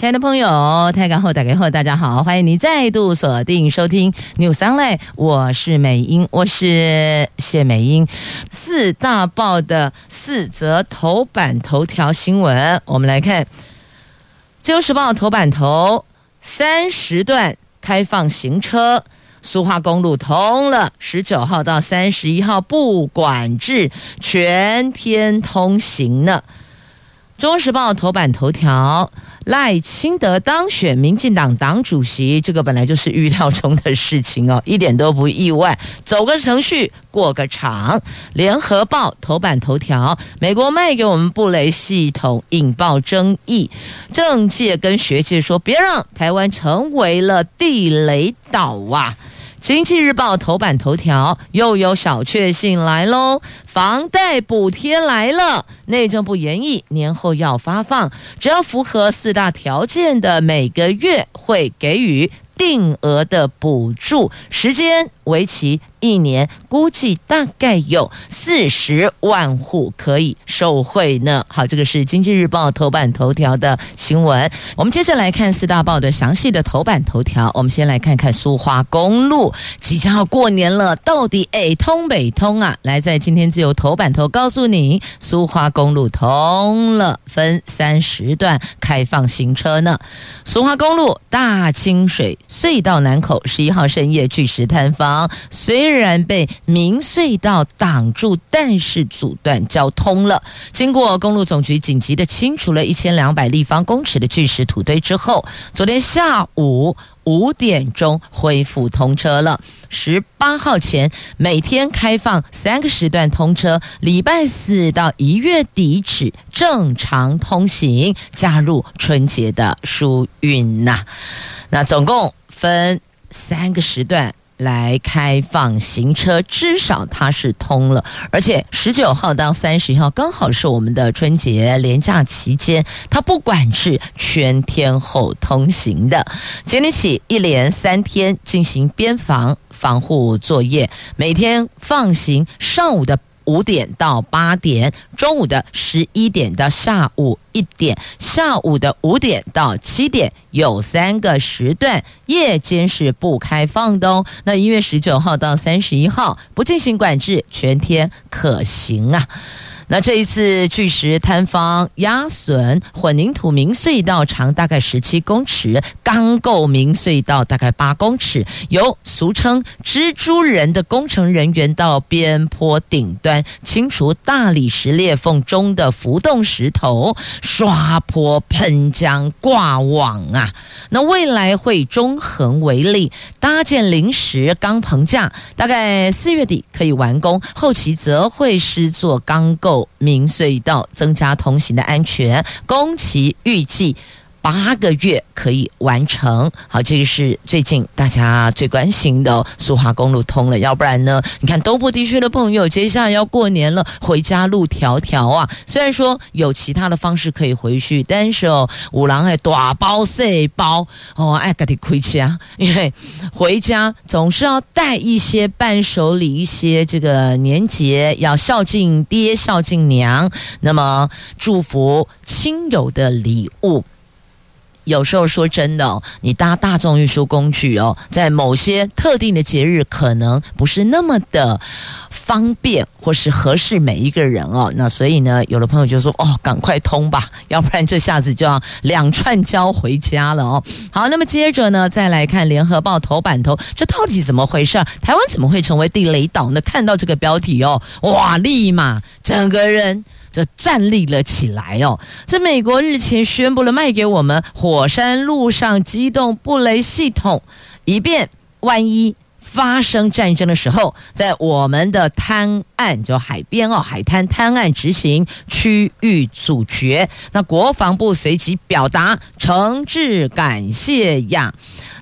亲爱的朋友，台港后打开后，大家好，欢迎你再度锁定收听 News Online，我是美英，我是谢美英。四大报的四则头版头条新闻，我们来看《自由时报》头版头：三十段开放行车，苏花公路通了，十九号到三十一号不管制，全天通行呢。《中时报》头版头条。赖清德当选民进党党主席，这个本来就是预料中的事情哦，一点都不意外。走个程序，过个场。联合报头版头条：美国卖给我们布雷系统引爆争议，政界跟学界说别让台湾成为了地雷岛啊！经济日报头版头条又有小确幸来喽，房贷补贴来了，内政部研议年后要发放，只要符合四大条件的，每个月会给予定额的补助，时间为期。一年估计大概有四十万户可以受惠呢。好，这个是经济日报头版头条的新闻。我们接着来看四大报的详细的头版头条。我们先来看看苏花公路即将要过年了，到底哎通北通啊？来，在今天自由由头版头告诉你，苏花公路通了，分三十段开放行车呢。苏花公路大清水隧道南口十一号深夜巨石坍方，虽然被明隧道挡住，但是阻断交通了。经过公路总局紧急的清除了一千两百立方公尺的巨石土堆之后，昨天下午五点钟恢复通车了。十八号前每天开放三个时段通车，礼拜四到一月底止正常通行，加入春节的疏运呐。那总共分三个时段。来开放行车，至少它是通了，而且十九号到三十一号刚好是我们的春节连假期间，它不管是全天候通行的。今天起一连三天进行边防防护作业，每天放行上午的。五点到八点，中午的十一点到下午一点，下午的五点到七点有三个时段，夜间是不开放的哦。那一月十九号到三十一号不进行管制，全天可行啊。那这一次巨石坍方压损混凝土明隧道长大概十七公尺，钢构明隧道大概八公尺，由俗称蜘蛛人的工程人员到边坡顶端清除大理石裂缝中的浮动石头，刷坡喷浆挂网啊。那未来会中横为例，搭建临时钢棚架，大概四月底可以完工，后期则会施作钢构。明隧道增加通行的安全，工期预计。八个月可以完成。好，这个是最近大家最关心的苏花公路通了，要不然呢？你看东部地区的朋友，接下来要过年了，回家路迢迢啊。虽然说有其他的方式可以回去，但是哦，五郎还大包小包哦，爱给你亏家，因为回家总是要带一些伴手礼，一些这个年节要孝敬爹孝敬娘，那么祝福亲友的礼物。有时候说真的哦，你搭大众运输工具哦，在某些特定的节日可能不是那么的方便或是合适每一个人哦。那所以呢，有的朋友就说哦，赶快通吧，要不然这下子就要两串交回家了哦。好，那么接着呢，再来看联合报头版头，这到底怎么回事？台湾怎么会成为地雷岛呢？看到这个标题哦，哇，立马整个人。这站立了起来哦！这美国日前宣布了卖给我们火山路上机动布雷系统，以便万一发生战争的时候，在我们的滩岸就海边哦，海滩滩岸执行区域阻绝。那国防部随即表达诚挚感谢呀。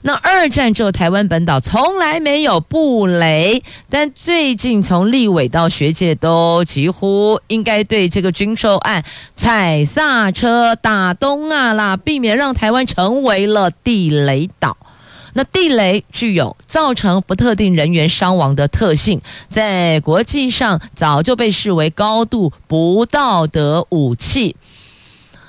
那二战之后，台湾本岛从来没有布雷，但最近从立委到学界都几乎应该对这个军售案踩刹车、打东啊啦，避免让台湾成为了地雷岛。那地雷具有造成不特定人员伤亡的特性，在国际上早就被视为高度不道德武器。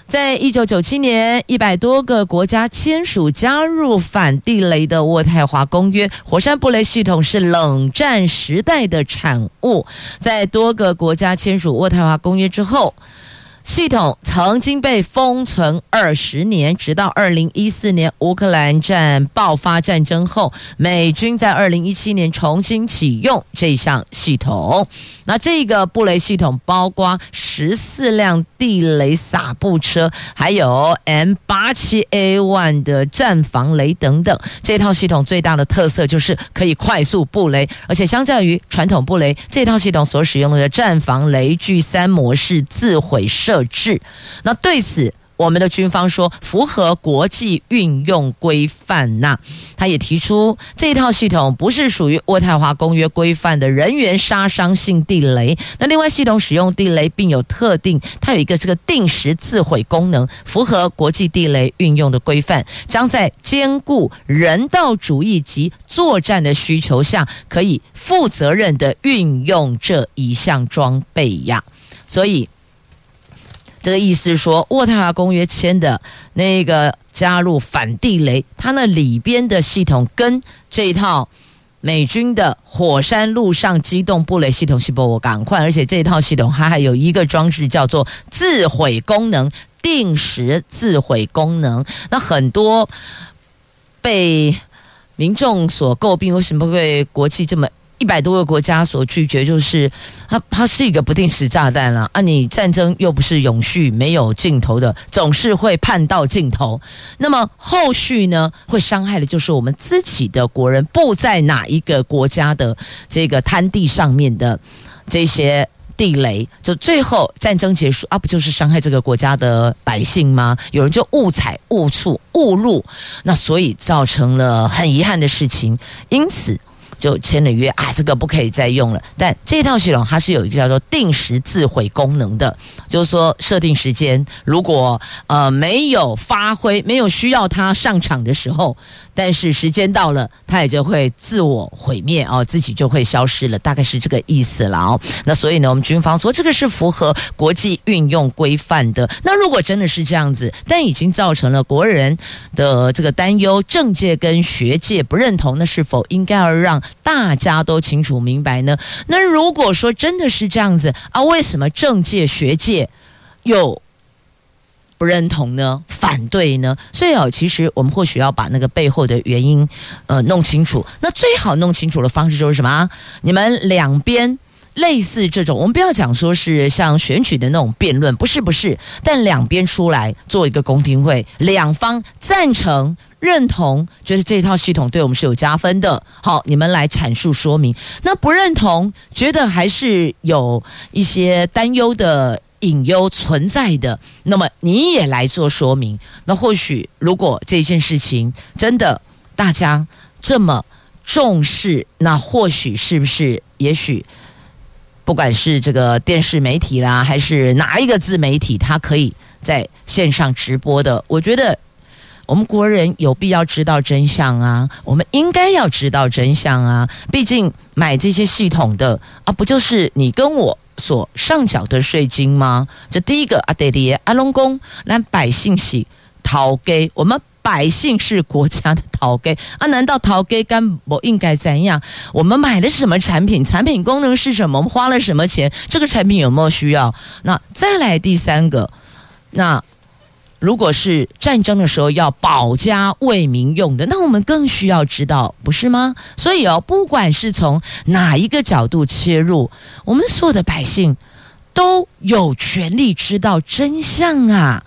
在一九九七年，一百多个国家签署加入反地雷的渥太华公约。火山布雷系统是冷战时代的产物，在多个国家签署渥太华公约之后。系统曾经被封存二十年，直到二零一四年乌克兰战爆发战争后，美军在二零一七年重新启用这项系统。那这个布雷系统包括十四辆地雷撒布车，还有 M 八七 A one 的战防雷等等。这套系统最大的特色就是可以快速布雷，而且相较于传统布雷，这套系统所使用的战防雷具三模式自毁设置，那对此，我们的军方说符合国际运用规范呐。他也提出，这套系统不是属于渥太华公约规范的人员杀伤性地雷。那另外，系统使用地雷并有特定，它有一个这个定时自毁功能，符合国际地雷运用的规范，将在兼顾人道主义及作战的需求下，可以负责任的运用这一项装备呀。所以。这个意思是说，渥太华公约签的那个加入反地雷，它那里边的系统跟这一套美军的火山陆上机动布雷系统是不我赶快，而且这一套系统它还有一个装置叫做自毁功能，定时自毁功能。那很多被民众所诟病，为什么会国际这么？一百多个国家所拒绝，就是它，它是一个不定时炸弹了啊，啊！你战争又不是永续、没有尽头的，总是会盼到尽头。那么后续呢，会伤害的就是我们自己的国人，布在哪一个国家的这个滩地上面的这些地雷，就最后战争结束啊，不就是伤害这个国家的百姓吗？有人就误踩、误触、误入，那所以造成了很遗憾的事情，因此。就签了约啊，这个不可以再用了。但这套系统它是有一个叫做定时自毁功能的，就是说设定时间，如果呃没有发挥，没有需要它上场的时候，但是时间到了，它也就会自我毁灭哦，自己就会消失了，大概是这个意思了哦。那所以呢，我们军方说这个是符合国际运用规范的。那如果真的是这样子，但已经造成了国人的这个担忧，政界跟学界不认同，那是否应该要让？大家都清楚明白呢。那如果说真的是这样子啊，为什么政界学界又不认同呢？反对呢？所以哦，其实我们或许要把那个背后的原因呃弄清楚。那最好弄清楚的方式就是什么？你们两边类似这种，我们不要讲说是像选举的那种辩论，不是不是，但两边出来做一个公听会，两方赞成。认同，觉得这套系统对我们是有加分的。好，你们来阐述说明。那不认同，觉得还是有一些担忧的隐忧存在的。那么你也来做说明。那或许，如果这件事情真的大家这么重视，那或许是不是？也许，不管是这个电视媒体啦，还是哪一个自媒体，它可以在线上直播的。我觉得。我们国人有必要知道真相啊！我们应该要知道真相啊！毕竟买这些系统的啊，不就是你跟我所上缴的税金吗？这第一个阿德里阿龙公，那百姓是头家，我们百姓是国家的陶给啊！难道陶给干不应该怎样？我们买的是什么产品？产品功能是什么？我们花了什么钱？这个产品有没有需要？那再来第三个，那。如果是战争的时候要保家卫民用的，那我们更需要知道，不是吗？所以哦，不管是从哪一个角度切入，我们所有的百姓都有权利知道真相啊。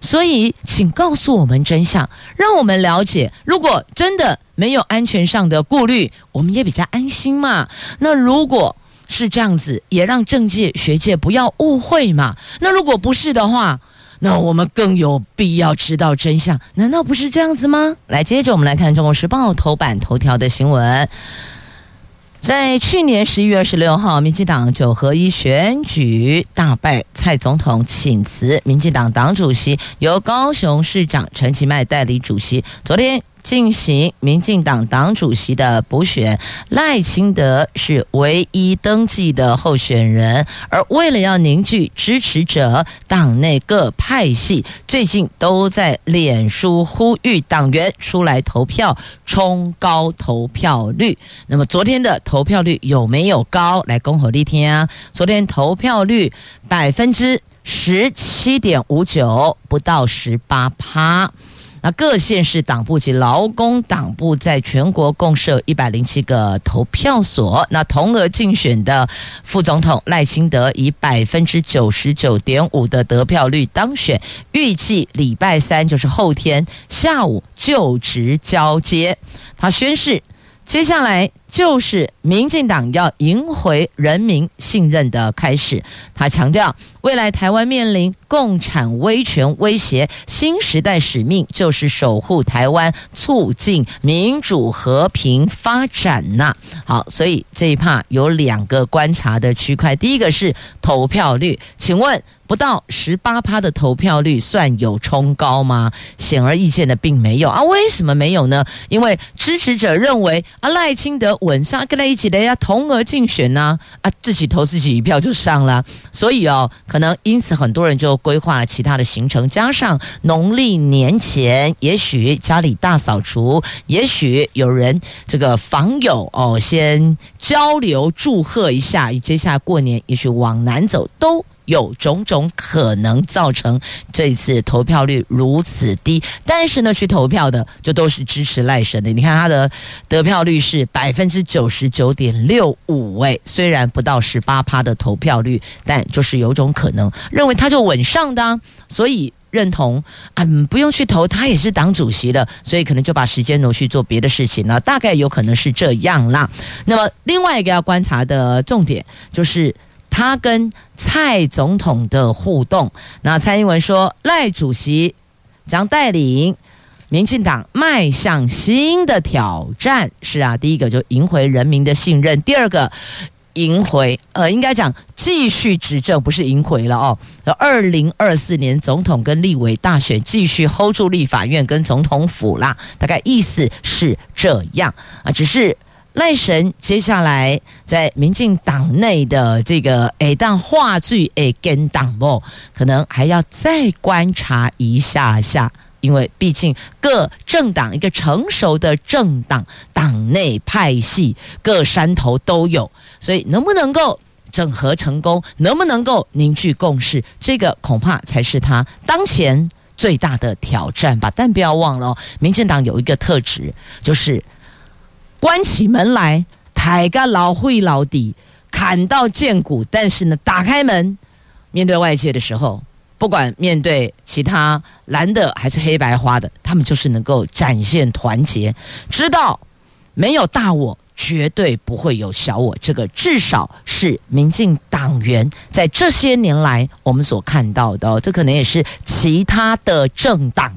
所以，请告诉我们真相，让我们了解。如果真的没有安全上的顾虑，我们也比较安心嘛。那如果是这样子，也让政界学界不要误会嘛。那如果不是的话，那我们更有必要知道真相。难道不是这样子吗？来，接着我们来看《中国时报》头版头条的新闻。在去年十一月二十六号，民进党九合一选举大败，蔡总统请辞，民进党党主席由高雄市长陈其迈代理主席。昨天。进行民进党党主席的补选，赖清德是唯一登记的候选人。而为了要凝聚支持者，党内各派系最近都在脸书呼吁党员出来投票，冲高投票率。那么昨天的投票率有没有高？来，恭候立天啊！昨天投票率百分之十七点五九，不到十八趴。那各县市党部及劳工党部在全国共设一百零七个投票所，那同额竞选的副总统赖清德以百分之九十九点五的得票率当选，预计礼拜三就是后天下午就职交接，他宣誓。接下来就是民进党要赢回人民信任的开始。他强调，未来台湾面临共产威权威胁，新时代使命就是守护台湾，促进民主和平发展呐。好，所以这一趴有两个观察的区块，第一个是投票率，请问。不到十八趴的投票率算有冲高吗？显而易见的并没有啊！为什么没有呢？因为支持者认为啊，赖清德稳上，跟他一起的要同额竞选呢，啊，自己投自己一票就上了。所以哦，可能因此很多人就规划了其他的行程，加上农历年前，也许家里大扫除，也许有人这个访友哦，先交流祝贺一下，接下来过年也许往南走都。有种种可能造成这次投票率如此低，但是呢，去投票的就都是支持赖神的。你看他的得票率是百分之九十九点六五，哎，虽然不到十八趴的投票率，但就是有种可能认为他就稳上的，所以认同啊，不用去投，他也是党主席的，所以可能就把时间挪去做别的事情了，大概有可能是这样啦。那么另外一个要观察的重点就是。他跟蔡总统的互动，那蔡英文说，赖主席将带领民进党迈向新的挑战。是啊，第一个就赢回人民的信任，第二个赢回呃，应该讲继续执政，不是赢回了哦。二零二四年总统跟立委大选继续 hold 住立法院跟总统府啦，大概意思是这样啊，只是。赖神接下来在民进党内的这个诶，当话剧诶跟党哦，可能还要再观察一下下，因为毕竟各政党一个成熟的政党党内派系各山头都有，所以能不能够整合成功，能不能够凝聚共识，这个恐怕才是他当前最大的挑战吧。但不要忘了，民进党有一个特质，就是。关起门来，抬个老会老底，砍到见骨。但是呢，打开门，面对外界的时候，不管面对其他蓝的还是黑白花的，他们就是能够展现团结，知道没有大我，绝对不会有小我。这个至少是民进党员在这些年来我们所看到的，这可能也是其他的政党。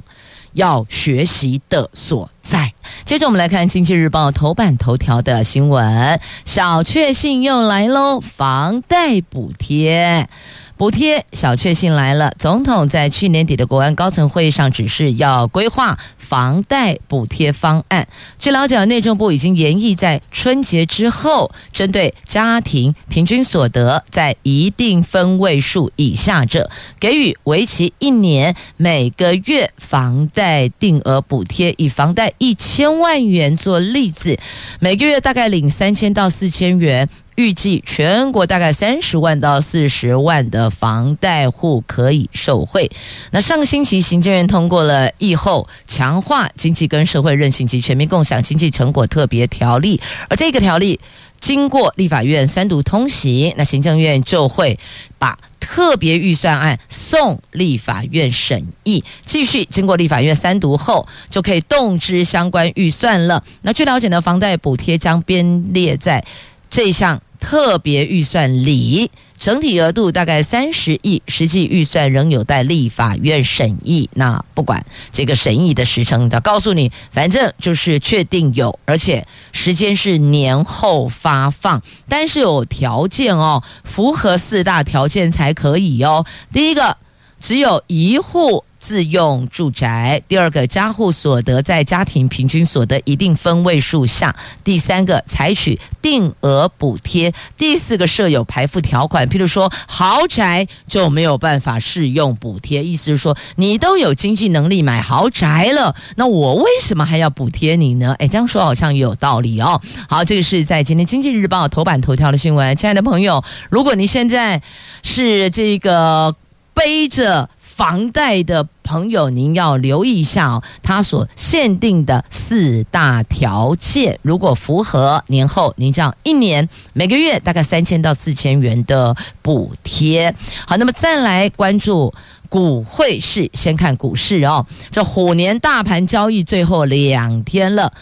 要学习的所在。接着我们来看《经济日报》头版头条的新闻：小确幸又来喽，房贷补贴。补贴小确幸来了，总统在去年底的国安高层会议上指示要规划房贷补贴方案。据了解，内政部已经研议在春节之后，针对家庭平均所得在一定分位数以下者，给予为期一年每个月房贷定额补贴。以房贷一千万元做例子，每个月大概领三千到四千元。预计全国大概三十万到四十万的房贷户可以受惠。那上个星期行政院通过了疫后强化经济跟社会韧性及全民共享经济成果特别条例，而这个条例经过立法院三读通行，那行政院就会把。特别预算案送立法院审议，继续经过立法院三读后，就可以动支相关预算了。那据了解呢，房贷补贴将编列在这项特别预算里。整体额度大概三十亿，实际预算仍有待立法院审议。那不管这个审议的时程，要告诉你，反正就是确定有，而且时间是年后发放，但是有条件哦，符合四大条件才可以哦。第一个，只有一户。自用住宅，第二个家户所得在家庭平均所得一定分位数下，第三个采取定额补贴，第四个设有排富条款，譬如说豪宅就没有办法适用补贴，意思是说你都有经济能力买豪宅了，那我为什么还要补贴你呢？诶，这样说好像有道理哦。好，这个是在今天经济日报头版头条的新闻，亲爱的朋友，如果你现在是这个背着。房贷的朋友，您要留意一下哦，它所限定的四大条件，如果符合，年后您这样一年每个月大概三千到四千元的补贴。好，那么再来关注股汇市，先看股市哦，这虎年大盘交易最后两天了，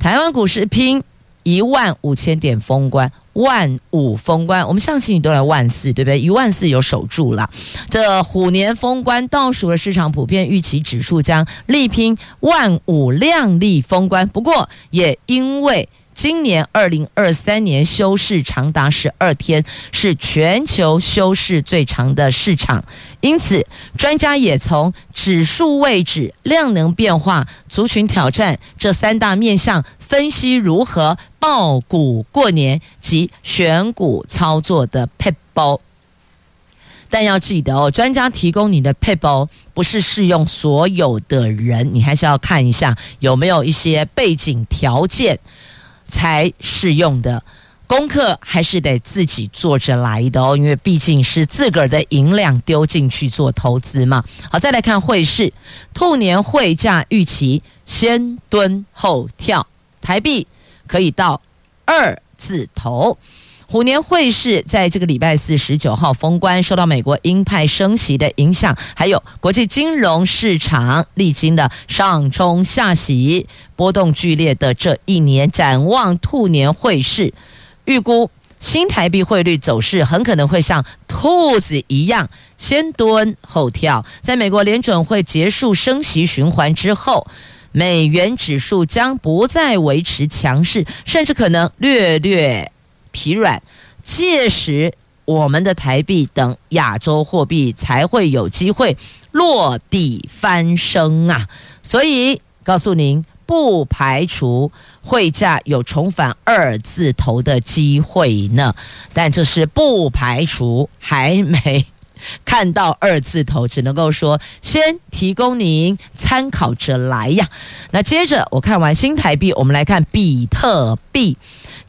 台湾股市拼一万五千点封关。万五封关，我们上期你都来万四，对不对？一万四有守住了。这虎年封关倒数的市场普遍预期指数将力拼万五亮丽封关。不过，也因为今年二零二三年休市长达十二天，是全球休市最长的市场，因此专家也从指数位置、量能变化、族群挑战这三大面向。分析如何报股过年及选股操作的撇步，但要记得哦，专家提供你的撇步不是适用所有的人，你还是要看一下有没有一些背景条件才适用的功课，还是得自己做着来的哦，因为毕竟是自个儿的银两丢进去做投资嘛。好，再来看汇市，兔年汇价预期先蹲后跳。台币可以到二字头，虎年汇市在这个礼拜四十九号封关，受到美国鹰派升息的影响，还有国际金融市场历经的上冲下洗，波动剧烈的这一年，展望兔年汇市，预估新台币汇率走势很可能会像兔子一样先蹲后跳，在美国联准会结束升息循环之后。美元指数将不再维持强势，甚至可能略略疲软。届时，我们的台币等亚洲货币才会有机会落地翻身啊！所以，告诉您，不排除汇价有重返二字头的机会呢。但这是不排除，还没。看到二字头，只能够说先提供您参考着来呀。那接着我看完新台币，我们来看比特币。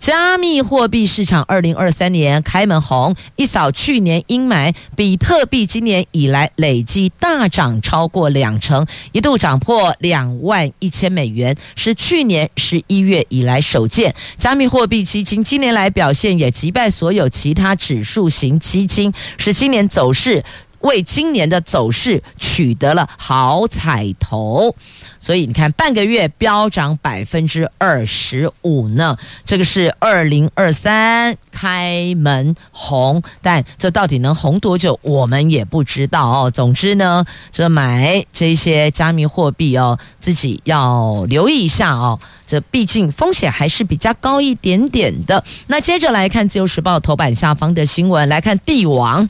加密货币市场二零二三年开门红，一扫去年阴霾，比特币今年以来累计大涨超过两成，一度涨破两万一千美元，是去年十一月以来首见。加密货币基金今年来表现也击败所有其他指数型基金，是今年走势。为今年的走势取得了好彩头，所以你看半个月飙涨百分之二十五呢，这个是二零二三开门红，但这到底能红多久，我们也不知道哦。总之呢，这买这些加密货币哦，自己要留意一下哦，这毕竟风险还是比较高一点点的。那接着来看《自由时报》头版下方的新闻，来看帝王。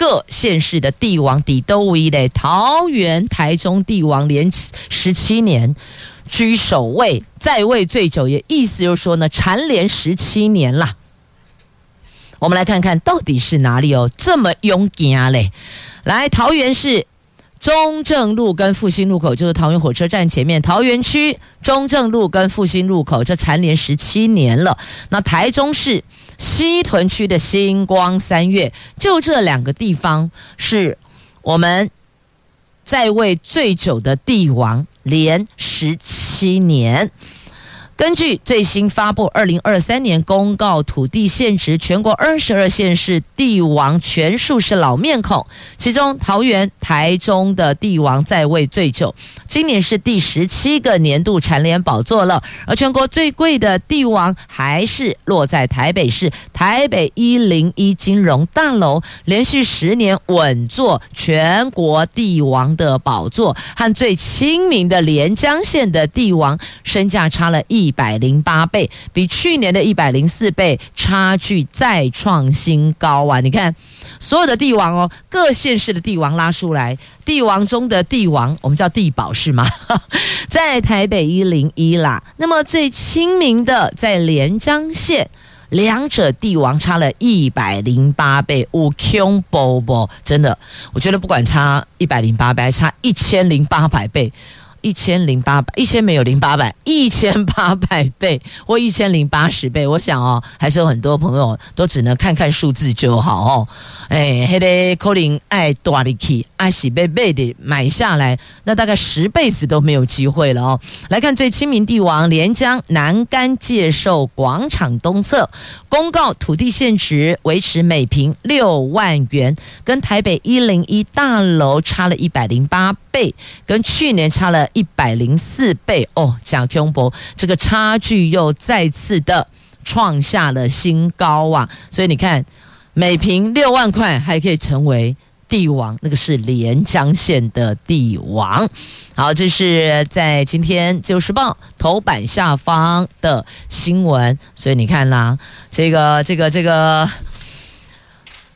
各县市的帝王底都无一嘞，桃园、台中帝王连十七年居首位，在位最久，也意思就是说呢，蝉联十七年了。我们来看看到底是哪里哦，这么勇敢嘞？来，桃园市中正路跟复兴路口，就是桃园火车站前面，桃园区中正路跟复兴路口，这蝉联十七年了。那台中市。西屯区的星光三月，就这两个地方是我们在位最久的帝王，连十七年。根据最新发布二零二三年公告土地现值，全国二十二县市地王全数是老面孔，其中桃园、台中的地王在位最久，今年是第十七个年度蝉联宝座了。而全国最贵的地王还是落在台北市台北一零一金融大楼，连续十年稳坐全国地王的宝座，和最亲民的连江县的地王身价差了一。一百零八倍，比去年的一百零四倍差距再创新高啊！你看，所有的帝王哦，各县市的帝王拉出来，帝王中的帝王，我们叫地宝是吗？在台北一零一啦。那么最亲民的在连江县，两者帝王差了一百零八倍，五 Q 波波，真的，我觉得不管差一百零八倍，还差一千零八百倍。一千零八百，一千没有零八百，一千八百 倍或一千零八十倍，我想哦，还是有很多朋友都只能看看数字就好哦。哎，还得可能爱大力气，爱喜被倍的买下来，那大概十辈子都没有机会了哦。来看最亲民地王连江南竿界寿广场东侧公告土地现值维持每坪六万元，跟台北一零一大楼差了一百零八倍，跟去年差了。一百零四倍哦，蒋公博这个差距又再次的创下了新高啊！所以你看，每坪六万块还可以成为帝王，那个是连江县的帝王。好，这是在今天《自由时报》头版下方的新闻。所以你看啦，这个、这个、这个，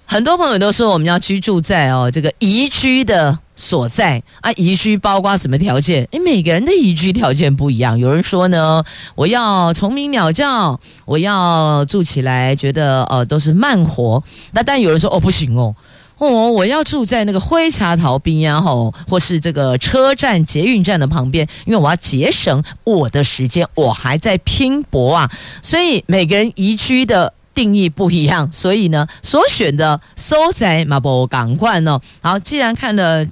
很多朋友都说我们要居住在哦这个宜居的。所在啊，宜居包括什么条件？诶，每个人的宜居条件不一样。有人说呢，我要虫鸣鸟叫，我要住起来觉得呃都是慢活。那但有人说哦不行哦，哦我要住在那个灰茶逃兵呀吼，或是这个车站捷运站的旁边，因为我要节省我的时间，我还在拼搏啊。所以每个人宜居的定义不一样，所以呢，所选的所在嘛不赶快呢。好，既然看了。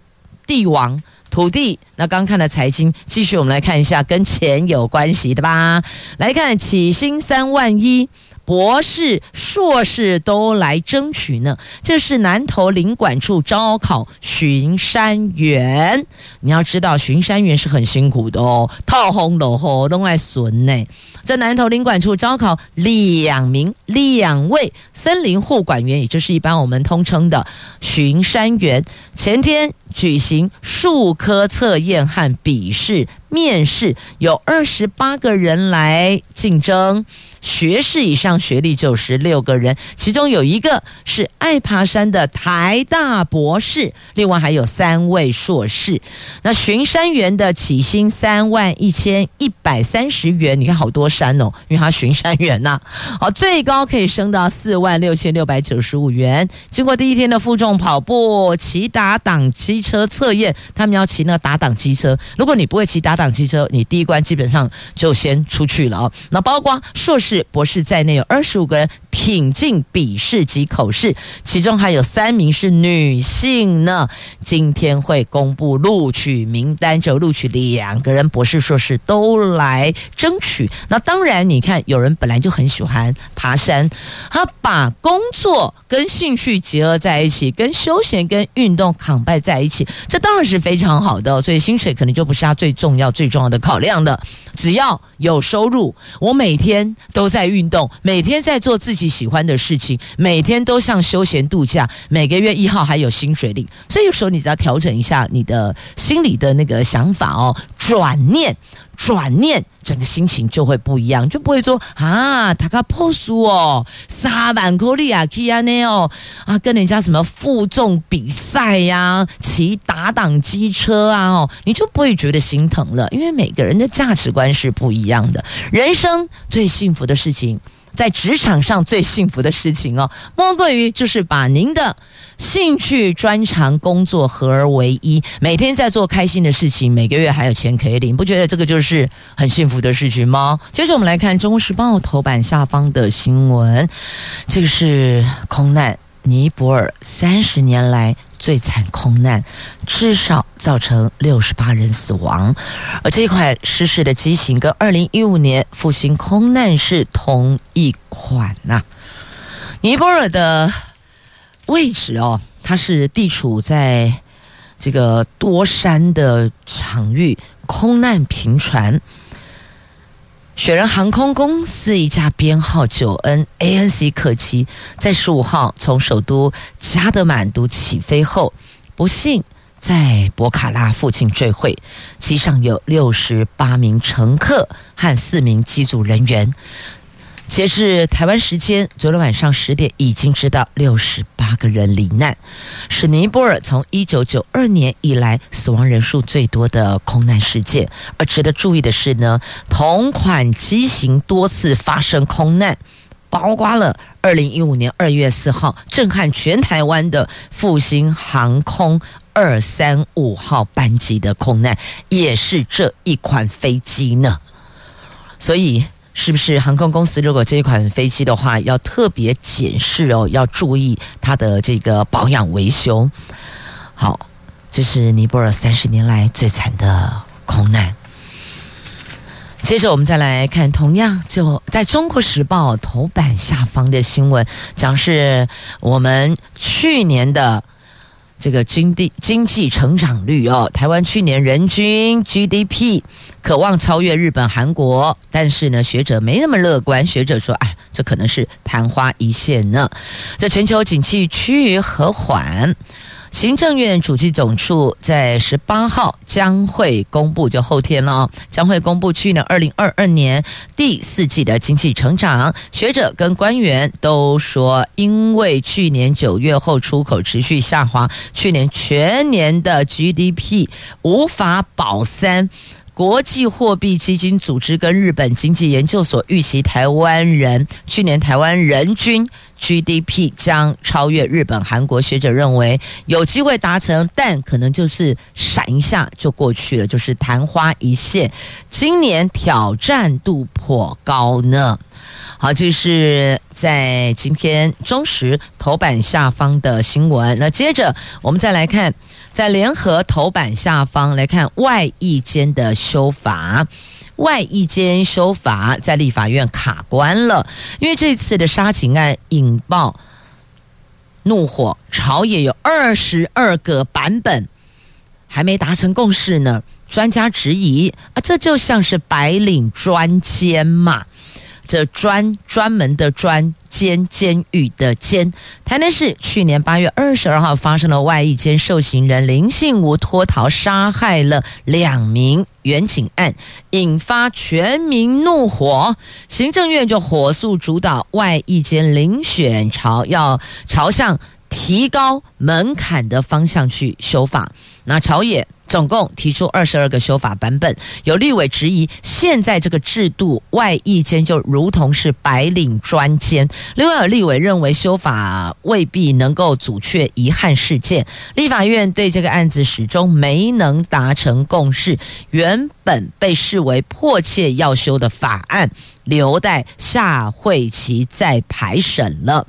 帝王土地，那刚看的财经，继续我们来看一下跟钱有关系的吧。来看起薪三万一，博士、硕士都来争取呢。这是南投林管处招考巡山员，你要知道巡山员是很辛苦的哦，套红楼后都爱损呢。在南投林管处招考两名、两位森林护管员，也就是一般我们通称的巡山员。前天举行数科测验和笔试面试，有二十八个人来竞争。学士以上学历就十六个人，其中有一个是爱爬山的台大博士，另外还有三位硕士。那巡山员的起薪三万一千一百三十元，你看好多山哦，因为他巡山员呐、啊，好，最高可以升到四万六千六百九十五元。经过第一天的负重跑步、骑打档车测验，他们要骑那个打档机车。如果你不会骑打档机车，你第一关基本上就先出去了哦。那包括硕士。博士在内有二十五个人挺进笔试及口试，其中还有三名是女性呢。今天会公布录取名单，就录取两个人，博士、硕士都来争取。那当然，你看有人本来就很喜欢爬山，他把工作跟兴趣结合在一起，跟休闲跟运动扛拜在一起，这当然是非常好的。所以薪水可能就不是他最重要、最重要的考量的。只要有收入，我每天都在运动，每天在做自己己喜欢的事情，每天都像休闲度假，每个月一号还有薪水领，所以有时候你只要调整一下你的心里的那个想法哦，转念。转念，整个心情就会不一样，就不会说啊，他个破书哦，三万块利亚基亚内哦，啊，跟人家什么负重比赛呀、骑打档机车啊，哦，你就不会觉得心疼了，因为每个人的价值观是不一样的。人生最幸福的事情。在职场上最幸福的事情哦，莫过于就是把您的兴趣、专长、工作合而为一，每天在做开心的事情，每个月还有钱可以领，不觉得这个就是很幸福的事情吗？接着我们来看《中国时报》头版下方的新闻，这个是空难。尼泊尔三十年来最惨空难，至少造成六十八人死亡。而这一款失事的机型跟二零一五年复兴空难是同一款呐、尼泊尔的位置哦，它是地处在这个多山的场域，空难频传。雪人航空公司一架编号九 N ANC 客机，在十五号从首都加德满都起飞后，不幸在博卡拉附近坠毁，机上有六十八名乘客和四名机组人员。截至台湾时间昨天晚上十点，已经知道六十八个人罹难，是尼泊尔从一九九二年以来死亡人数最多的空难事件。而值得注意的是呢，同款机型多次发生空难，包括了二零一五年二月四号震撼全台湾的复兴航空二三五号班机的空难，也是这一款飞机呢。所以。是不是航空公司如果这一款飞机的话，要特别检视哦，要注意它的这个保养维修。好，这是尼泊尔三十年来最惨的空难。接着我们再来看，同样就在中国时报头版下方的新闻，讲是我们去年的。这个经济经济成长率哦，台湾去年人均 GDP 可望超越日本、韩国，但是呢，学者没那么乐观。学者说，哎，这可能是昙花一现呢。这全球景气趋于和缓。行政院主计总处在十八号将会公布，就后天了，将会公布去年二零二二年第四季的经济成长。学者跟官员都说，因为去年九月后出口持续下滑，去年全年的 GDP 无法保三。国际货币基金组织跟日本经济研究所预期，台湾人去年台湾人均 GDP 将超越日本、韩国。学者认为有机会达成，但可能就是闪一下就过去了，就是昙花一现。今年挑战度颇高呢。好，这是在今天中时头版下方的新闻。那接着我们再来看。在联合头版下方来看外役间的修法，外一间修法在立法院卡关了，因为这次的杀警案引爆怒火，朝野有二十二个版本还没达成共识呢。专家质疑啊，这就像是白领专监嘛。这专专门的专监监狱的监，台南市去年八月二十二号发生了外役监受刑人林信吴脱逃杀害了两名员警案，引发全民怒火。行政院就火速主导外役监遴选朝要朝向提高门槛的方向去修法。那朝野。总共提出二十二个修法版本，有立委质疑现在这个制度外役间就如同是白领专监。另外有立委认为修法未必能够阻却遗憾事件。立法院对这个案子始终没能达成共识，原本被视为迫切要修的法案，留待下会期再排审了。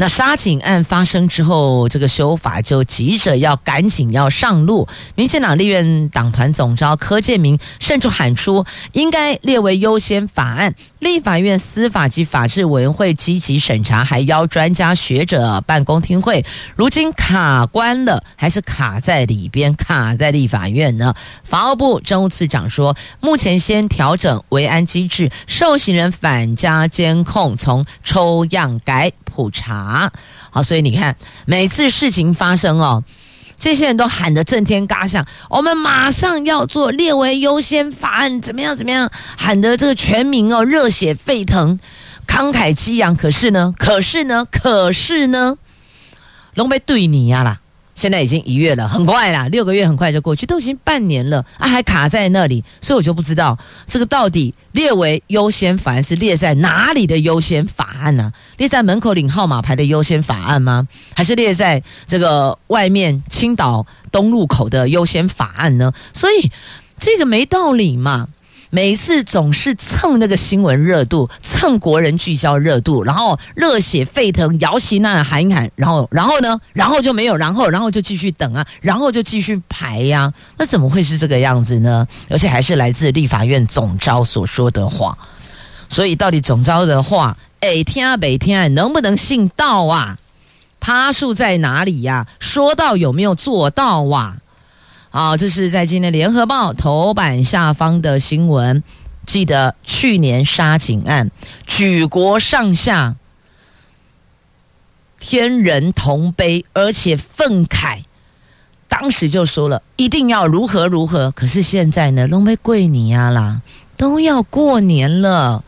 那杀警案发生之后，这个修法就急着要赶紧要上路。民进党立院党团总召柯建铭甚至喊出应该列为优先法案。立法院司法及法制委员会积极审查，还邀专家学者办公听会。如今卡关了，还是卡在里边，卡在立法院呢？法务部政务次长说，目前先调整维安机制，受刑人返家监控从抽样改普查。啊好，所以你看，每次事情发生哦，这些人都喊得震天嘎响，我们马上要做列为优先法案，怎么样怎么样，喊得这个全民哦热血沸腾，慷慨激昂。可是呢，可是呢，可是呢，龙被对你呀啦。现在已经一月了，很快啦，六个月很快就过去，都已经半年了啊，还卡在那里，所以我就不知道这个到底列为优先法案是列在哪里的优先法案呢、列在门口领号码牌的优先法案吗？还是列在这个外面青岛东路口的优先法案呢？所以这个没道理嘛。每次总是蹭那个新闻热度，蹭国人聚焦热度，然后热血沸腾，摇旗呐喊一喊，然后然后呢，然后就没有，然后然后就继续等啊，然后就继续排呀、啊，那怎么会是这个样子呢？而且还是来自立法院总召所说的话，所以到底总召的话，哎，天啊，北天啊，能不能信到啊？趴树在哪里呀、啊？说到有没有做到啊？好，这是在今天联合报头版下方的新闻。记得去年杀警案，举国上下天人同悲，而且愤慨。当时就说了，一定要如何如何。可是现在呢，都没跪你呀啦，都要过年了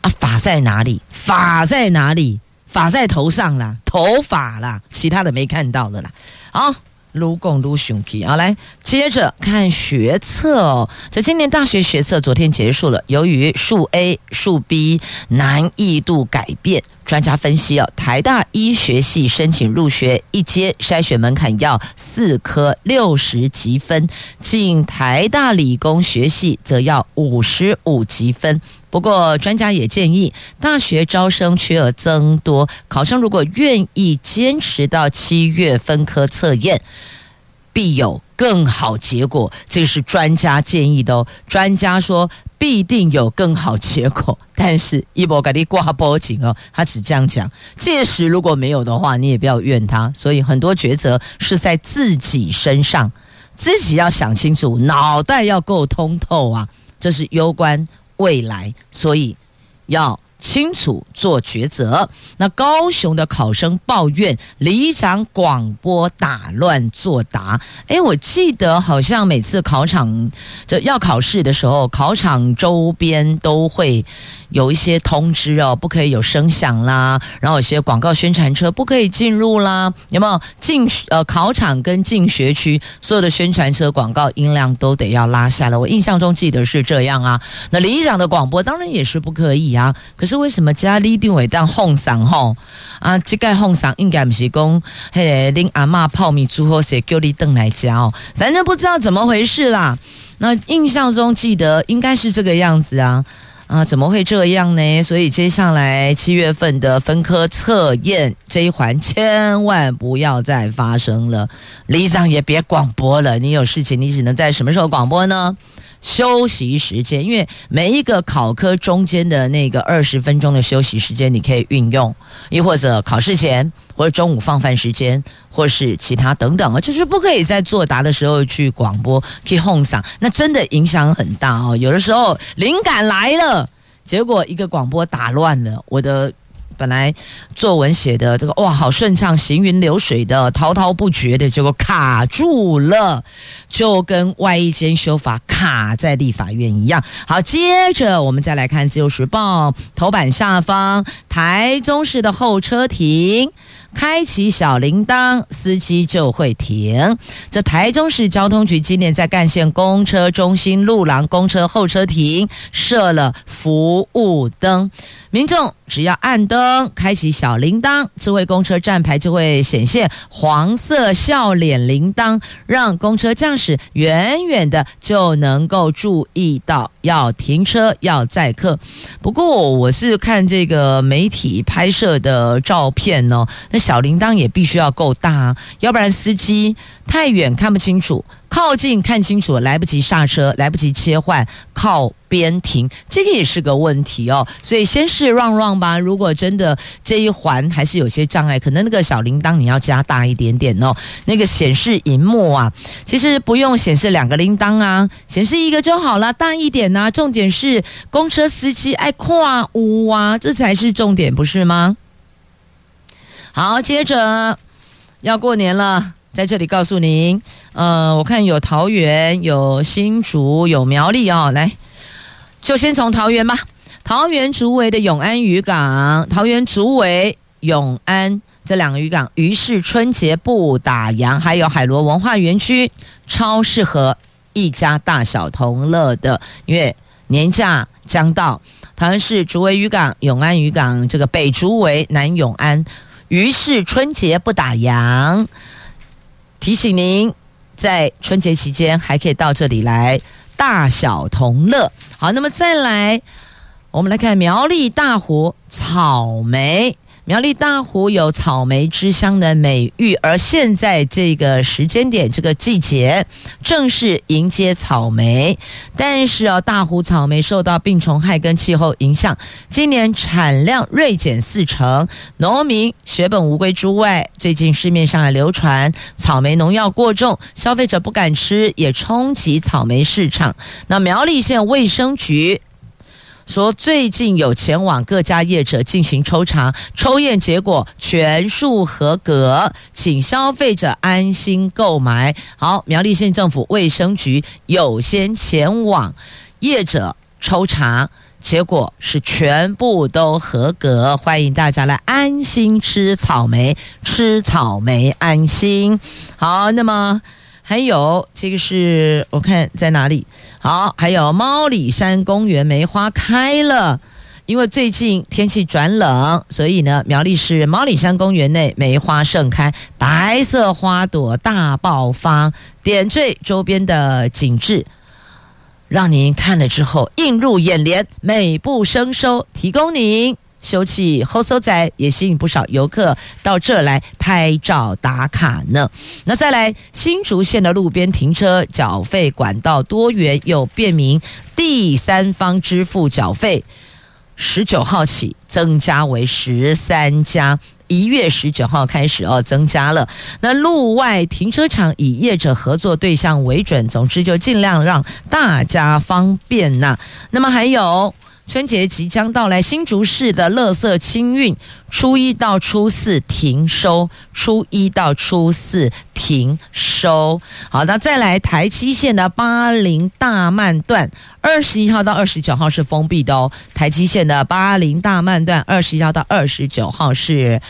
啊，法在哪里？法在哪里？法在头上啦，头发啦，其他的没看到的啦。好，撸共撸熊皮。好，来接着看学测哦。这今年大学学测昨天结束了，由于数 A、数 B 难易度改变，专家分析哦，台大医学系申请入学一阶筛选门槛要四科六十级分，进台大理工学系则要五十五级分。不过，专家也建议，大学招生缺额增多，考生如果愿意坚持到七月分科测验，必有更好结果。这是专家建议的哦。专家说必定有更好结果，但是一波给你挂脖颈哦，他只这样讲。届时如果没有的话，你也不要怨他。所以很多抉择是在自己身上，自己要想清楚，脑袋要够通透啊。这是攸关未来，所以要清楚做抉择。那高雄的考生抱怨里长广播打乱作答。诶，我记得好像每次考场这要考试的时候，考场周边都会。有一些通知哦，不可以有声响啦，然后有些广告宣传车不可以进入啦，有没有进呃考场跟进学区所有的宣传车广告音量都得要拉下来？我印象中记得是这样啊。那里长的广播当然也是不可以啊。可是是为什么家里定位当哄嗓吼啊？这个哄嗓应该不是讲嘿拎阿嬷泡米煮好些叫你邓来家哦，反正不知道怎么回事啦。那印象中记得应该是这个样子啊。啊，怎么会这样呢？所以接下来七月份的分科测验这一环，千万不要再发生了。李长也别广播了，你有事情你只能在什么时候广播呢？休息时间，因为每一个考科中间的那个二十分钟的休息时间，你可以运用，又或者考试前，或者中午放饭时间，或是其他等等啊，就是不可以在作答的时候去广播，去哄嗓，那真的影响很大哦。有的时候灵感来了，结果一个广播打乱了我的。本来作文写的这个哇，好顺畅，行云流水的，滔滔不绝的，结果卡住了，就跟外衣间修法卡在立法院一样。好，接着我们再来看《自由时报》头版下方，台中市的候车亭。开启小铃铛，司机就会停。这台中市交通局今年在干线公车中心路廊公车候车亭设了服务灯，民众只要按灯，开启小铃铛，智慧公车站牌就会显现黄色笑脸铃铛，让公车驾驶远远的就能够注意到要停车要载客。不过我是看这个媒体拍摄的照片哦，那。小铃铛也必须要够大，要不然司机太远看不清楚，靠近看清楚来不及刹车，来不及切换靠边停，这个也是个问题哦。所以先试让让吧。如果真的这一环还是有些障碍，可能那个小铃铛你要加大一点点哦。那个显示荧幕啊，其实不用显示两个铃铛啊，显示一个就好了，大一点啊。重点是公车司机爱跨屋啊，这才是重点，不是吗？好，接着要过年了，在这里告诉您，呃，我看有桃园、有新竹、有苗栗哦，来，就先从桃园吧。桃园竹围的永安渔港，桃园竹围、永安这两个渔港，于是春节不打烊，还有海螺文化园区，超适合一家大小同乐的，因为年假将到，桃园市竹围渔港、永安渔港，这个北竹围、南永安。于是春节不打烊，提醒您在春节期间还可以到这里来大小同乐。好，那么再来，我们来看苗栗大湖草莓。苗栗大湖有草莓之乡的美誉，而现在这个时间点，这个季节正是迎接草莓。但是哦，大湖草莓受到病虫害跟气候影响，今年产量锐减四成，农民血本无归之外，最近市面上还流传草莓农药过重，消费者不敢吃，也冲击草莓市场。那苗栗县卫生局。说最近有前往各家业者进行抽查，抽验结果全数合格，请消费者安心购买。好，苗栗县政府卫生局有先前往业者抽查，结果是全部都合格，欢迎大家来安心吃草莓，吃草莓安心。好，那么。还有这个是我看在哪里？好，还有猫里山公园梅花开了，因为最近天气转冷，所以呢，苗栗市猫里山公园内梅花盛开，白色花朵大爆发，点缀周边的景致，让您看了之后映入眼帘，美不胜收，提供您。休憩后，收仔也吸引不少游客到这来拍照打卡呢。那再来，新竹县的路边停车缴费管道多元又便民，第三方支付缴费，十九号起增加为十三家，一月十九号开始哦，增加了。那路外停车场以业者合作对象为准，总之就尽量让大家方便呐、那么还有。春节即将到来，新竹市的垃圾清运，初一到初四停收，初一到初四停收。好，那再来台七线的八零大慢段，二十一号到二十九号是封闭的哦。台七线的八零大慢段，二十一号到二十九号是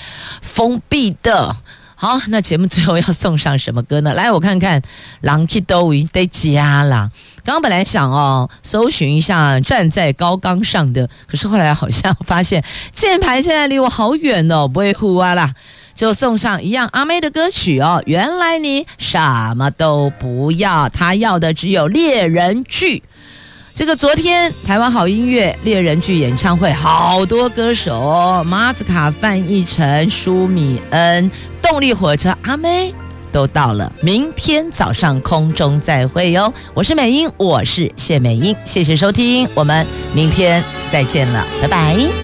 封闭的。好，那节目最后要送上什么歌呢？来，我看看，人去都得加啦。刚本来想哦，搜寻一下站在高岗上的，可是后来好像发现键盘现在离我好远哦，不会呼啊啦，就送上一样阿妹的歌曲哦。原来你什么都不要，他要的只有猎人剧。这个昨天台湾好音乐猎人剧演唱会，好多歌手马子卡、范逸臣、舒米恩、动力火车、阿妹都到了。明天早上空中再会哟！我是美英，我是谢美英，谢谢收听，我们明天再见了，拜拜。